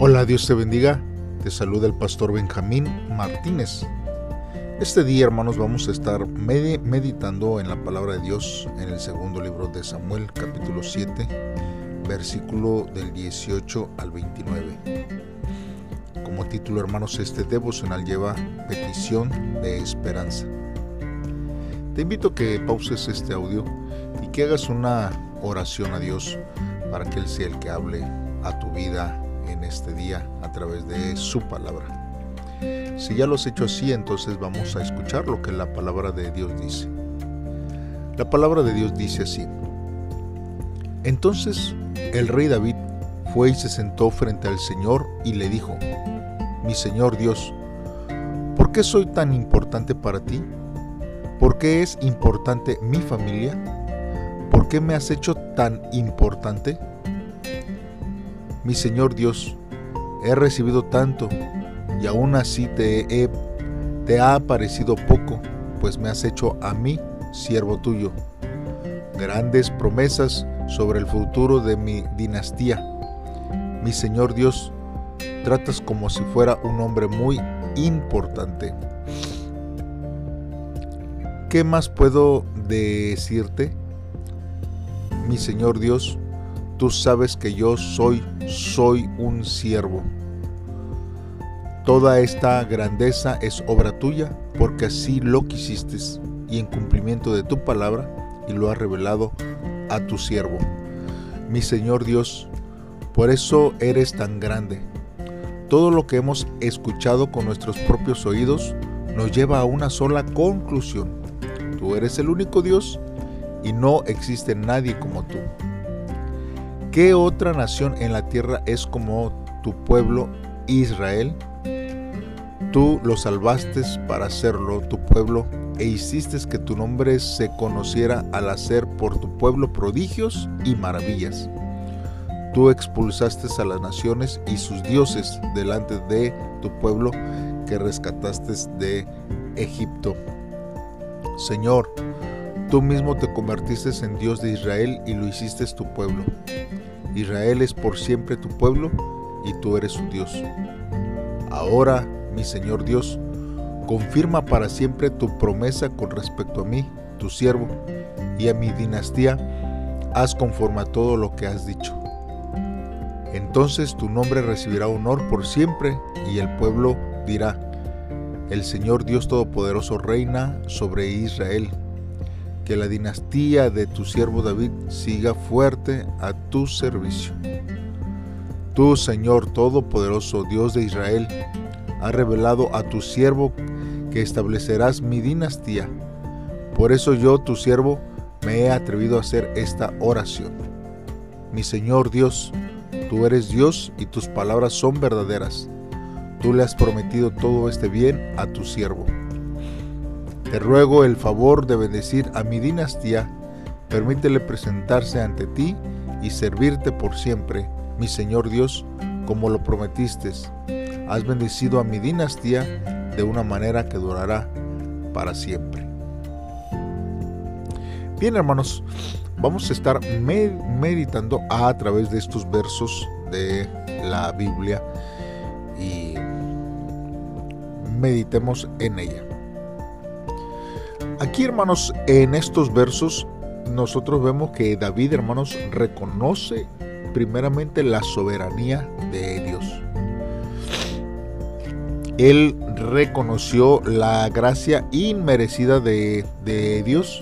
Hola, Dios te bendiga. Te saluda el pastor Benjamín Martínez. Este día, hermanos, vamos a estar meditando en la palabra de Dios en el segundo libro de Samuel, capítulo 7, versículo del 18 al 29. Como título, hermanos, este devocional lleva petición de esperanza. Te invito a que pauses este audio y que hagas una oración a Dios para que Él sea el que hable a tu vida en este día a través de su palabra. Si ya lo has hecho así, entonces vamos a escuchar lo que la palabra de Dios dice. La palabra de Dios dice así. Entonces el rey David fue y se sentó frente al Señor y le dijo, Mi Señor Dios, ¿por qué soy tan importante para ti? ¿Por qué es importante mi familia? ¿Por qué me has hecho tan importante? Mi Señor Dios, he recibido tanto y aún así te, he, te ha parecido poco, pues me has hecho a mí siervo tuyo. Grandes promesas sobre el futuro de mi dinastía. Mi Señor Dios, tratas como si fuera un hombre muy importante. ¿Qué más puedo decirte? Mi Señor Dios, Tú sabes que yo soy, soy un siervo. Toda esta grandeza es obra tuya, porque así lo quisiste y en cumplimiento de tu palabra, y lo has revelado a tu siervo. Mi Señor Dios, por eso eres tan grande. Todo lo que hemos escuchado con nuestros propios oídos nos lleva a una sola conclusión. Tú eres el único Dios y no existe nadie como tú. ¿Qué otra nación en la tierra es como tu pueblo Israel? Tú lo salvaste para hacerlo tu pueblo e hiciste que tu nombre se conociera al hacer por tu pueblo prodigios y maravillas. Tú expulsaste a las naciones y sus dioses delante de tu pueblo que rescataste de Egipto. Señor, tú mismo te convertiste en Dios de Israel y lo hiciste tu pueblo. Israel es por siempre tu pueblo y tú eres su Dios. Ahora, mi Señor Dios, confirma para siempre tu promesa con respecto a mí, tu siervo, y a mi dinastía, haz conforme a todo lo que has dicho. Entonces tu nombre recibirá honor por siempre y el pueblo dirá, el Señor Dios Todopoderoso reina sobre Israel que la dinastía de tu siervo David siga fuerte a tu servicio. Tú, Señor Todopoderoso, Dios de Israel, has revelado a tu siervo que establecerás mi dinastía. Por eso yo, tu siervo, me he atrevido a hacer esta oración. Mi Señor Dios, tú eres Dios y tus palabras son verdaderas. Tú le has prometido todo este bien a tu siervo. Te ruego el favor de bendecir a mi dinastía, permítele presentarse ante ti y servirte por siempre, mi Señor Dios, como lo prometiste. Has bendecido a mi dinastía de una manera que durará para siempre. Bien hermanos, vamos a estar meditando a través de estos versos de la Biblia y meditemos en ella. Aquí, hermanos, en estos versos, nosotros vemos que David, hermanos, reconoce primeramente la soberanía de Dios. Él reconoció la gracia inmerecida de, de Dios.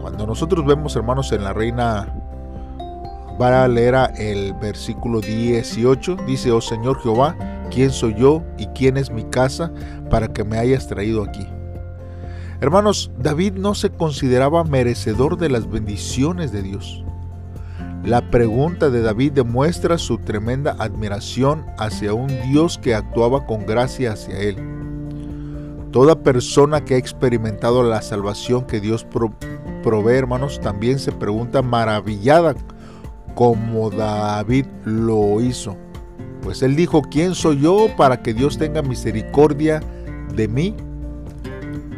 Cuando nosotros vemos, hermanos, en la reina va a leer el versículo 18. Dice, oh Señor Jehová, ¿quién soy yo y quién es mi casa para que me hayas traído aquí? Hermanos, David no se consideraba merecedor de las bendiciones de Dios. La pregunta de David demuestra su tremenda admiración hacia un Dios que actuaba con gracia hacia él. Toda persona que ha experimentado la salvación que Dios provee, hermanos, también se pregunta maravillada como David lo hizo. Pues él dijo, ¿quién soy yo para que Dios tenga misericordia de mí?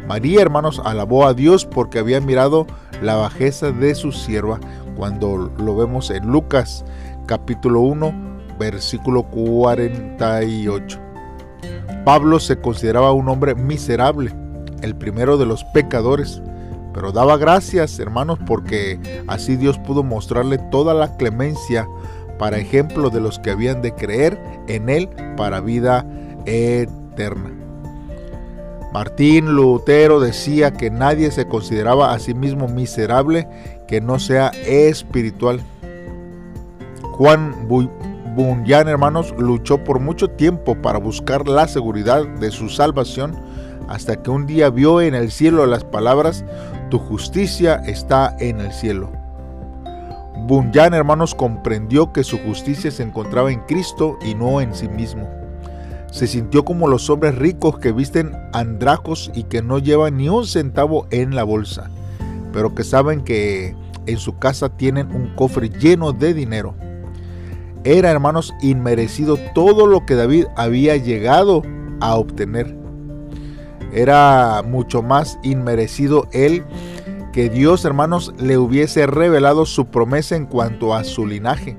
María, hermanos, alabó a Dios porque había mirado la bajeza de su sierva, cuando lo vemos en Lucas capítulo 1, versículo 48. Pablo se consideraba un hombre miserable, el primero de los pecadores, pero daba gracias, hermanos, porque así Dios pudo mostrarle toda la clemencia para ejemplo de los que habían de creer en Él para vida eterna. Martín Lutero decía que nadie se consideraba a sí mismo miserable que no sea espiritual. Juan Bunyan, hermanos, luchó por mucho tiempo para buscar la seguridad de su salvación hasta que un día vio en el cielo las palabras, tu justicia está en el cielo. Bunyan, hermanos, comprendió que su justicia se encontraba en Cristo y no en sí mismo. Se sintió como los hombres ricos que visten andrajos y que no llevan ni un centavo en la bolsa, pero que saben que en su casa tienen un cofre lleno de dinero. Era, hermanos, inmerecido todo lo que David había llegado a obtener. Era mucho más inmerecido él que Dios, hermanos, le hubiese revelado su promesa en cuanto a su linaje.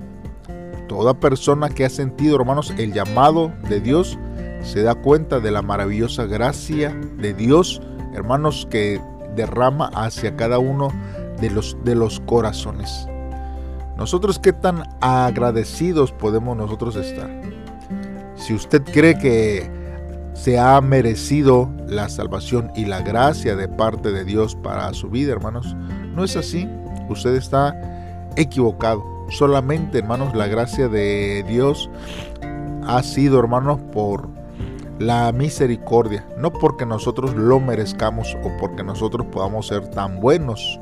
Toda persona que ha sentido, hermanos, el llamado de Dios, se da cuenta de la maravillosa gracia de Dios, hermanos, que derrama hacia cada uno de los, de los corazones. Nosotros qué tan agradecidos podemos nosotros estar. Si usted cree que se ha merecido la salvación y la gracia de parte de Dios para su vida, hermanos, no es así. Usted está equivocado. Solamente, hermanos, la gracia de Dios ha sido, hermanos, por la misericordia, no porque nosotros lo merezcamos o porque nosotros podamos ser tan buenos.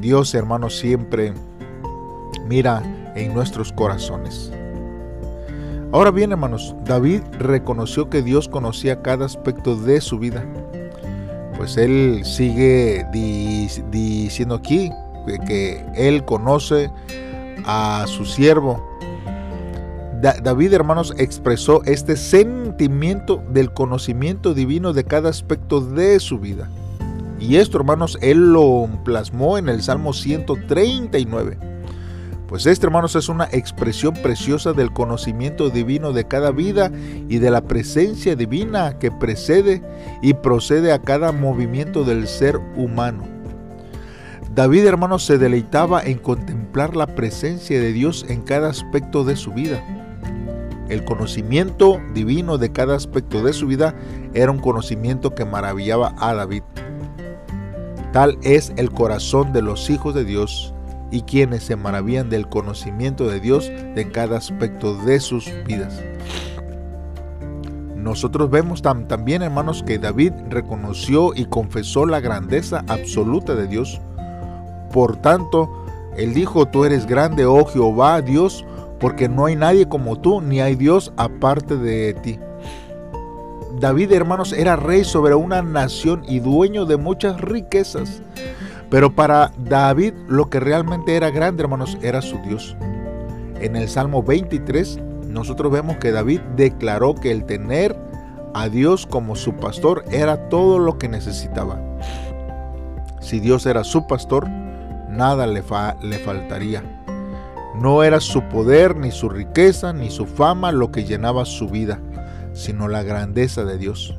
Dios, hermanos, siempre mira en nuestros corazones. Ahora bien, hermanos, David reconoció que Dios conocía cada aspecto de su vida. Pues él sigue diciendo aquí que él conoce a su siervo. David, hermanos, expresó este sentimiento del conocimiento divino de cada aspecto de su vida. Y esto, hermanos, él lo plasmó en el Salmo 139. Pues este, hermanos, es una expresión preciosa del conocimiento divino de cada vida y de la presencia divina que precede y procede a cada movimiento del ser humano. David, hermanos, se deleitaba en contemplar la presencia de Dios en cada aspecto de su vida. El conocimiento divino de cada aspecto de su vida era un conocimiento que maravillaba a David. Tal es el corazón de los hijos de Dios y quienes se maravillan del conocimiento de Dios de cada aspecto de sus vidas. Nosotros vemos también, hermanos, que David reconoció y confesó la grandeza absoluta de Dios. Por tanto, él dijo, tú eres grande, oh Jehová, Dios, porque no hay nadie como tú, ni hay Dios aparte de ti. David, hermanos, era rey sobre una nación y dueño de muchas riquezas. Pero para David lo que realmente era grande, hermanos, era su Dios. En el Salmo 23 nosotros vemos que David declaró que el tener a Dios como su pastor era todo lo que necesitaba. Si Dios era su pastor, nada le, le faltaría. No era su poder, ni su riqueza, ni su fama lo que llenaba su vida, sino la grandeza de Dios.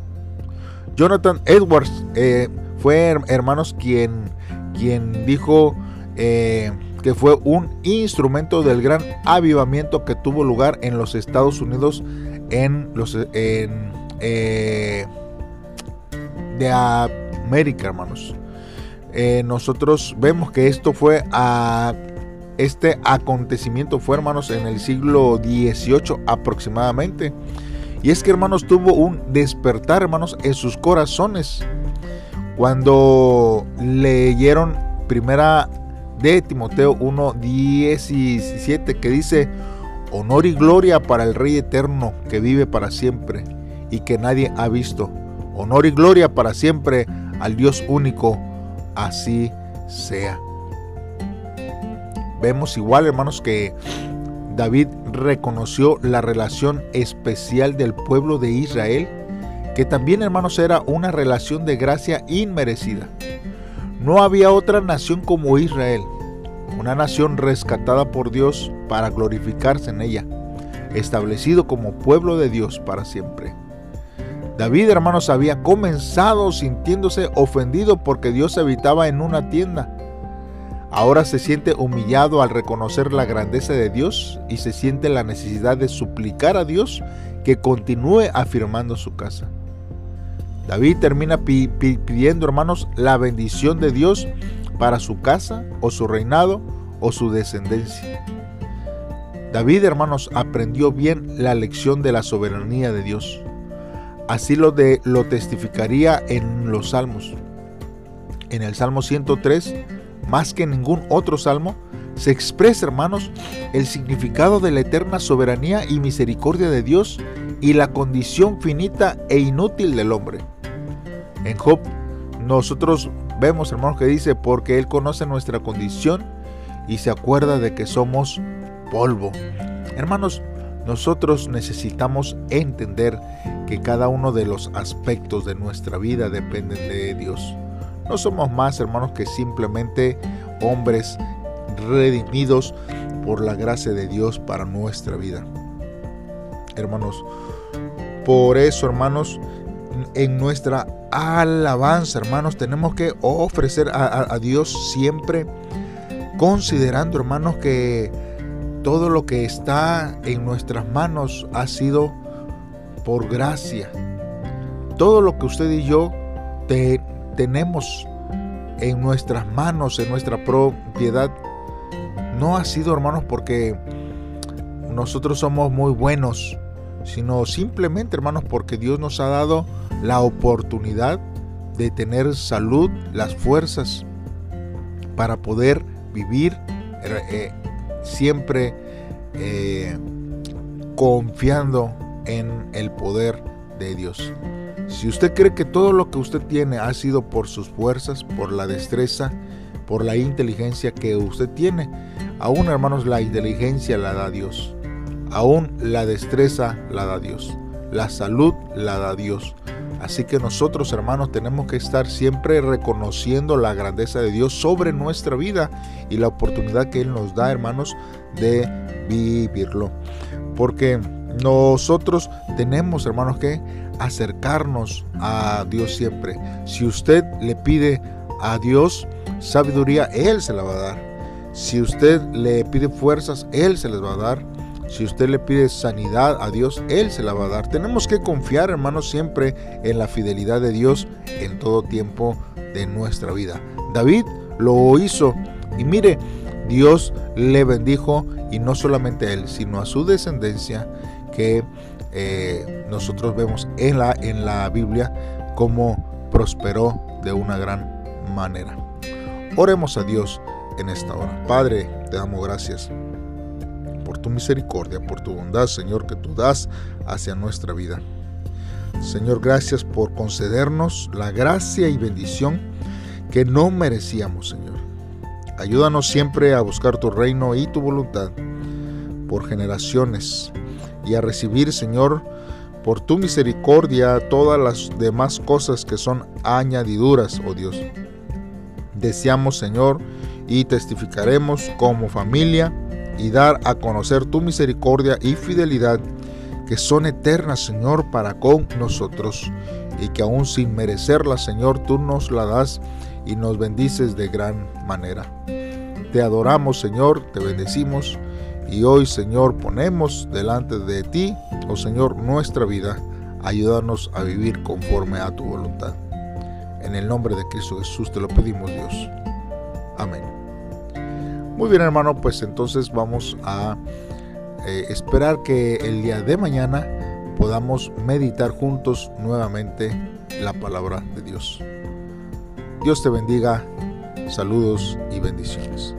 Jonathan Edwards eh, fue, hermanos, quien quien dijo eh, que fue un instrumento del gran avivamiento que tuvo lugar en los Estados Unidos en los eh, de América, hermanos. Nosotros vemos que esto fue a este acontecimiento fue, hermanos, en el siglo XVIII aproximadamente. Y es que, hermanos, tuvo un despertar, hermanos, en sus corazones cuando leyeron primera de Timoteo 1:17 que dice, honor y gloria para el Rey eterno que vive para siempre y que nadie ha visto. Honor y gloria para siempre al Dios único, así sea. Vemos igual, hermanos, que David reconoció la relación especial del pueblo de Israel que también hermanos era una relación de gracia inmerecida. No había otra nación como Israel. una nación rescatada por Dios para glorificarse en ella, establecido como pueblo de Dios para siempre. David, hermanos, había comenzado sintiéndose ofendido porque Dios habitaba en una tienda. Ahora se siente humillado al reconocer la grandeza de Dios y se siente la necesidad de suplicar a Dios que continúe afirmando su casa. David termina pidiendo, hermanos, la bendición de Dios para su casa o su reinado o su descendencia. David, hermanos, aprendió bien la lección de la soberanía de Dios. Así lo, de, lo testificaría en los salmos. En el Salmo 103, más que ningún otro salmo, se expresa, hermanos, el significado de la eterna soberanía y misericordia de Dios y la condición finita e inútil del hombre. En Job, nosotros vemos, hermanos, que dice, porque Él conoce nuestra condición y se acuerda de que somos polvo. Hermanos, nosotros necesitamos entender que cada uno de los aspectos de nuestra vida dependen de Dios. No somos más, hermanos, que simplemente hombres redimidos por la gracia de Dios para nuestra vida. Hermanos, por eso, hermanos, en nuestra alabanza, hermanos, tenemos que ofrecer a, Dios siempre considerando, hermanos, que todo lo que está en nuestras manos ha sido por gracia. Todo lo que usted y yo tenemos en nuestras manos, en nuestra propiedad, no ha sido, hermanos, porque nosotros somos muy buenos, sino simplemente, hermanos, porque Dios nos ha dado la oportunidad de tener salud, las fuerzas para poder vivir eh, siempre eh, confiando en el poder de Dios. Si usted cree que todo lo que usted tiene ha sido por sus fuerzas, por la destreza, por la inteligencia que usted tiene, aún hermanos la inteligencia la da Dios, aún la destreza la da Dios, la salud la da Dios. Así que nosotros, hermanos, tenemos que estar siempre reconociendo la grandeza de Dios sobre nuestra vida y la oportunidad que Él nos da, hermanos, de vivirlo. Porque nosotros tenemos, hermanos, que acercarnos a Dios siempre. Si usted le pide a Dios sabiduría, Él se la va a dar. Si usted le pide fuerzas, Él se les va a dar. Si usted le pide sanidad a Dios, Él se la va a dar. Tenemos que confiar, hermanos, siempre en la fidelidad de Dios en todo tiempo de nuestra vida. David lo hizo y mire, Dios le bendijo y no solamente a él, sino a su descendencia que eh, nosotros vemos en la, en la Biblia cómo prosperó de una gran manera. Oremos a Dios en esta hora. Padre, te damos gracias por tu misericordia, por tu bondad, Señor, que tú das hacia nuestra vida. Señor, gracias por concedernos la gracia y bendición que no merecíamos, Señor. Ayúdanos siempre a buscar tu reino y tu voluntad por generaciones y a recibir, Señor, por tu misericordia todas las demás cosas que son añadiduras, oh Dios. Deseamos, Señor, y testificaremos como familia y dar a conocer tu misericordia y fidelidad que son eternas, Señor, para con nosotros y que aún sin merecerla, Señor, tú nos la das y nos bendices de gran manera. Te adoramos, Señor, te bendecimos y hoy, Señor, ponemos delante de ti, oh Señor, nuestra vida. Ayúdanos a vivir conforme a tu voluntad. En el nombre de Cristo Jesús te lo pedimos, Dios. Amén. Muy bien hermano, pues entonces vamos a eh, esperar que el día de mañana podamos meditar juntos nuevamente la palabra de Dios. Dios te bendiga, saludos y bendiciones.